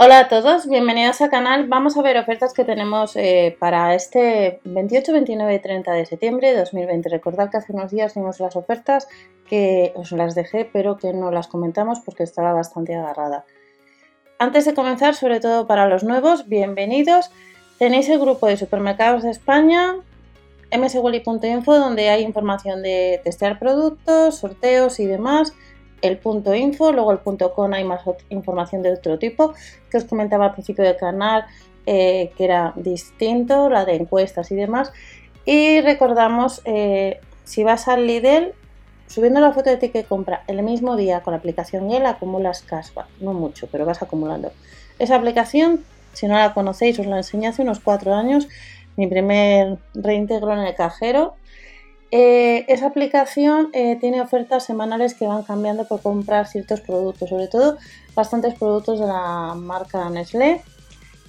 Hola a todos, bienvenidos al canal. Vamos a ver ofertas que tenemos eh, para este 28, 29 y 30 de septiembre de 2020. Recordad que hace unos días vimos las ofertas que os las dejé, pero que no las comentamos porque estaba bastante agarrada. Antes de comenzar, sobre todo para los nuevos, bienvenidos. Tenéis el grupo de supermercados de España, mswally.info, donde hay información de testear productos, sorteos y demás el punto info, luego el punto con hay más información de otro tipo que os comentaba al principio del canal eh, que era distinto, la de encuestas y demás. Y recordamos, eh, si vas al Lidl, subiendo la foto de ti que compra el mismo día con la aplicación YEL acumulas cashback, no mucho, pero vas acumulando. Esa aplicación, si no la conocéis, os la enseñé hace unos cuatro años, mi primer reintegro en el cajero eh, esa aplicación eh, tiene ofertas semanales que van cambiando por comprar ciertos productos, sobre todo bastantes productos de la marca Nestlé.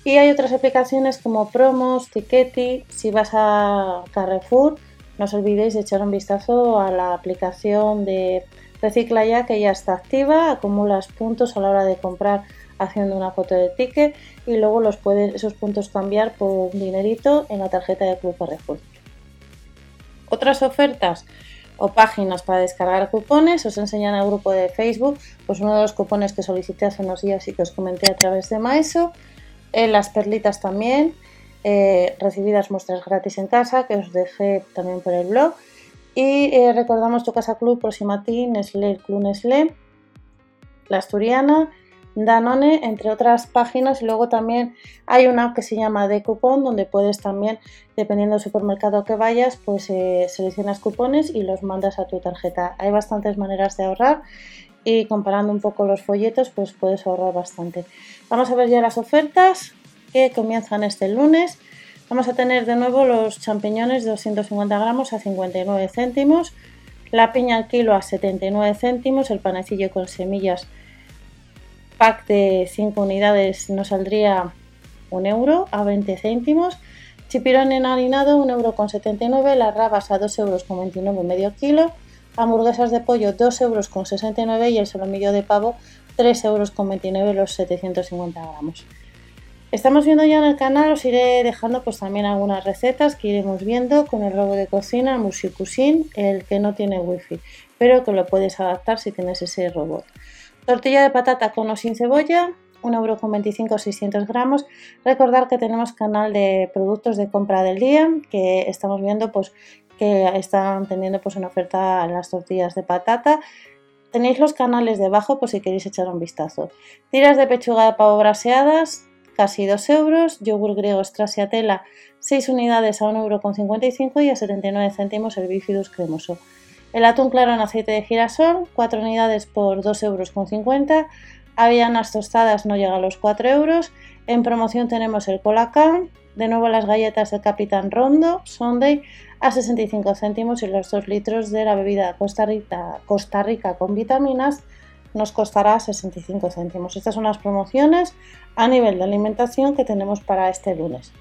Y hay otras aplicaciones como Promos, Tickety. Si vas a Carrefour, no os olvidéis de echar un vistazo a la aplicación de Recicla ya que ya está activa, acumulas puntos a la hora de comprar haciendo una foto de ticket y luego los puedes esos puntos cambiar por un dinerito en la tarjeta de Club Carrefour. Otras ofertas o páginas para descargar cupones, os enseñan en el grupo de Facebook, pues uno de los cupones que solicité hace unos días y que os comenté a través de Maeso, eh, las perlitas también, eh, recibidas muestras gratis en casa, que os dejé también por el blog, y eh, recordamos tu casa club, Proximati, Nestlé, Club Nestlé, la Asturiana, Danone, entre otras páginas. Y luego también hay una app que se llama de cupón, donde puedes también, dependiendo del supermercado que vayas, pues eh, seleccionas cupones y los mandas a tu tarjeta. Hay bastantes maneras de ahorrar y comparando un poco los folletos, pues puedes ahorrar bastante. Vamos a ver ya las ofertas que comienzan este lunes. Vamos a tener de nuevo los champiñones de 250 gramos a 59 céntimos, la piña al kilo a 79 céntimos, el panecillo con semillas pack de 5 unidades nos saldría un euro a 20 céntimos. Chipirón enharinado, 1,79 euro con 79, las rabas a 2 euros con 29 medio kilo, hamburguesas de pollo 2 euros con 69 y el solomillo de pavo 3 euros con 29 los 750 gramos. Estamos viendo ya en el canal, os iré dejando pues también algunas recetas que iremos viendo con el robot de cocina Musikusin, el que no tiene wifi, pero que lo puedes adaptar si tienes ese robot. Tortilla de patata con o sin cebolla, 1,25€ 600 gramos. Recordar que tenemos canal de productos de compra del día, que estamos viendo pues que están teniendo pues una oferta las tortillas de patata. Tenéis los canales debajo por si queréis echar un vistazo. Tiras de pechuga de pavo braseadas, casi 2 euros. Yogur griego stracciatella, 6 unidades a 1,55€ y a 79 céntimos el bifidus cremoso. El atún claro en aceite de girasol, 4 unidades por 2,50 euros. Avellanas tostadas no llega a los 4 euros. En promoción tenemos el Colacán, de nuevo las galletas de Capitán Rondo, Sunday, a 65 céntimos y los 2 litros de la bebida Costa Rica, Costa Rica con vitaminas nos costará 65 céntimos. Estas son las promociones a nivel de alimentación que tenemos para este lunes.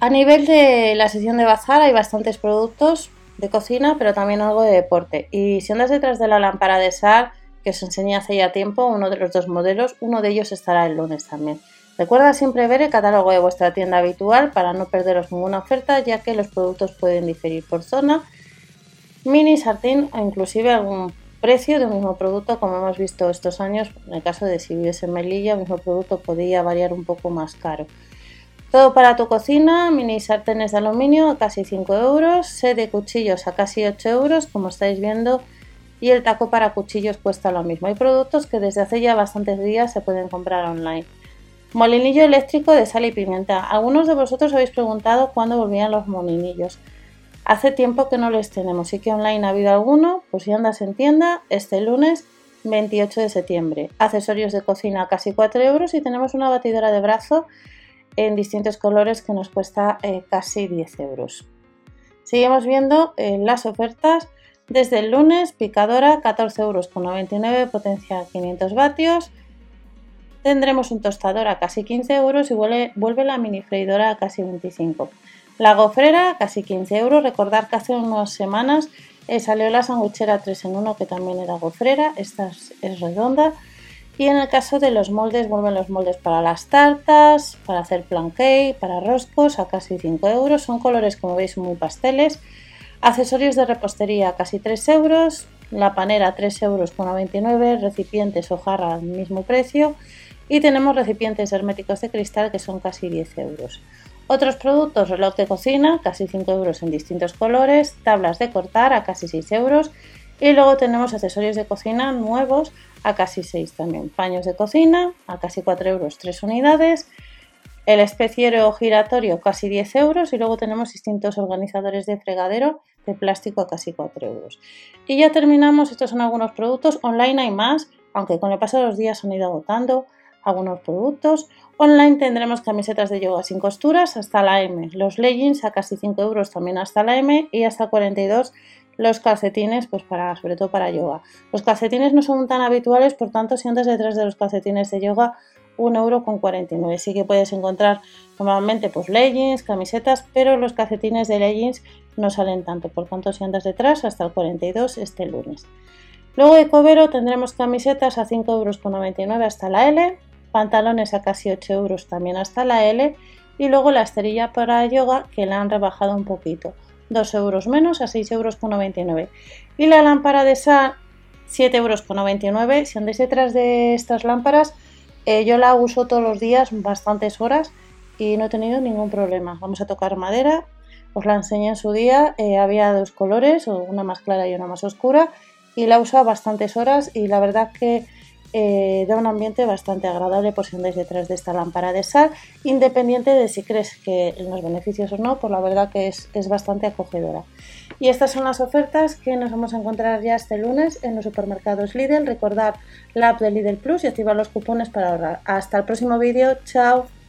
A nivel de la sesión de bazar hay bastantes productos de cocina, pero también algo de deporte. Y si andas detrás de la lámpara de SAR, que os enseñé hace ya tiempo, uno de los dos modelos, uno de ellos estará el lunes también. Recuerda siempre ver el catálogo de vuestra tienda habitual para no perderos ninguna oferta, ya que los productos pueden diferir por zona, mini, sartén o inclusive algún precio de un mismo producto, como hemos visto estos años. En el caso de si vives en Melilla, el mismo producto podría variar un poco más caro. Todo para tu cocina, mini sartenes de aluminio a casi 5 euros, set de cuchillos a casi 8 euros, como estáis viendo, y el taco para cuchillos cuesta lo mismo. Hay productos que desde hace ya bastantes días se pueden comprar online. Molinillo eléctrico de sal y pimienta. Algunos de vosotros habéis preguntado cuándo volvían los molinillos. Hace tiempo que no les tenemos, sí que online ha habido alguno, pues si andas en tienda, este lunes 28 de septiembre. Accesorios de cocina a casi 4 euros y tenemos una batidora de brazo en distintos colores que nos cuesta eh, casi 10 euros. Seguimos viendo eh, las ofertas. Desde el lunes, picadora 14,99 euros, potencia 500 vatios. Tendremos un tostador a casi 15 euros y vuelve, la mini freidora a casi 25. La gofrera, casi 15 euros. Recordar que hace unas semanas eh, salió la sandwichera 3 en 1 que también era gofrera. Esta es redonda y en el caso de los moldes, vuelven los moldes para las tartas, para hacer planqué, para roscos a casi 5 euros. Son colores, como veis, muy pasteles. Accesorios de repostería casi 3 euros. La panera 3 euros con 99. Recipientes o jarra al mismo precio. Y tenemos recipientes herméticos de cristal que son casi 10 euros. Otros productos, reloj de cocina, casi 5 euros en distintos colores. Tablas de cortar a casi 6 euros. Y luego tenemos accesorios de cocina nuevos a casi 6 también. Paños de cocina a casi 4 euros 3 unidades. El especiero giratorio casi 10 euros y luego tenemos distintos organizadores de fregadero de plástico a casi 4 euros. Y ya terminamos, estos son algunos productos, online hay más, aunque con el paso de los días han ido agotando algunos productos. Online tendremos camisetas de yoga sin costuras hasta la M, los leggings a casi 5 euros también hasta la M y hasta 42 los calcetines, pues para, sobre todo para yoga. Los calcetines no son tan habituales, por tanto, si andas detrás de los calcetines de yoga, 1,49€. Sí que puedes encontrar normalmente pues leggings, camisetas, pero los calcetines de leggings no salen tanto, por tanto, si andas detrás, hasta el 42 este lunes. Luego de Covero tendremos camisetas a 5,99€ hasta la L, pantalones a casi 8 euros también hasta la L y luego la esterilla para yoga que la han rebajado un poquito. 2 euros menos a 6,99 euros. Y la lámpara de esa 7,99 euros. Si andáis detrás de estas lámparas, eh, yo la uso todos los días, bastantes horas, y no he tenido ningún problema. Vamos a tocar madera, os la enseñé en su día, eh, había dos colores, una más clara y una más oscura, y la uso bastantes horas y la verdad que eh, da un ambiente bastante agradable por si andáis detrás de esta lámpara de sal, independiente de si crees que los beneficios o no, por la verdad que es, es bastante acogedora. Y estas son las ofertas que nos vamos a encontrar ya este lunes en los supermercados Lidl. Recordad la app de Lidl Plus y activar los cupones para ahorrar. Hasta el próximo vídeo. Chao.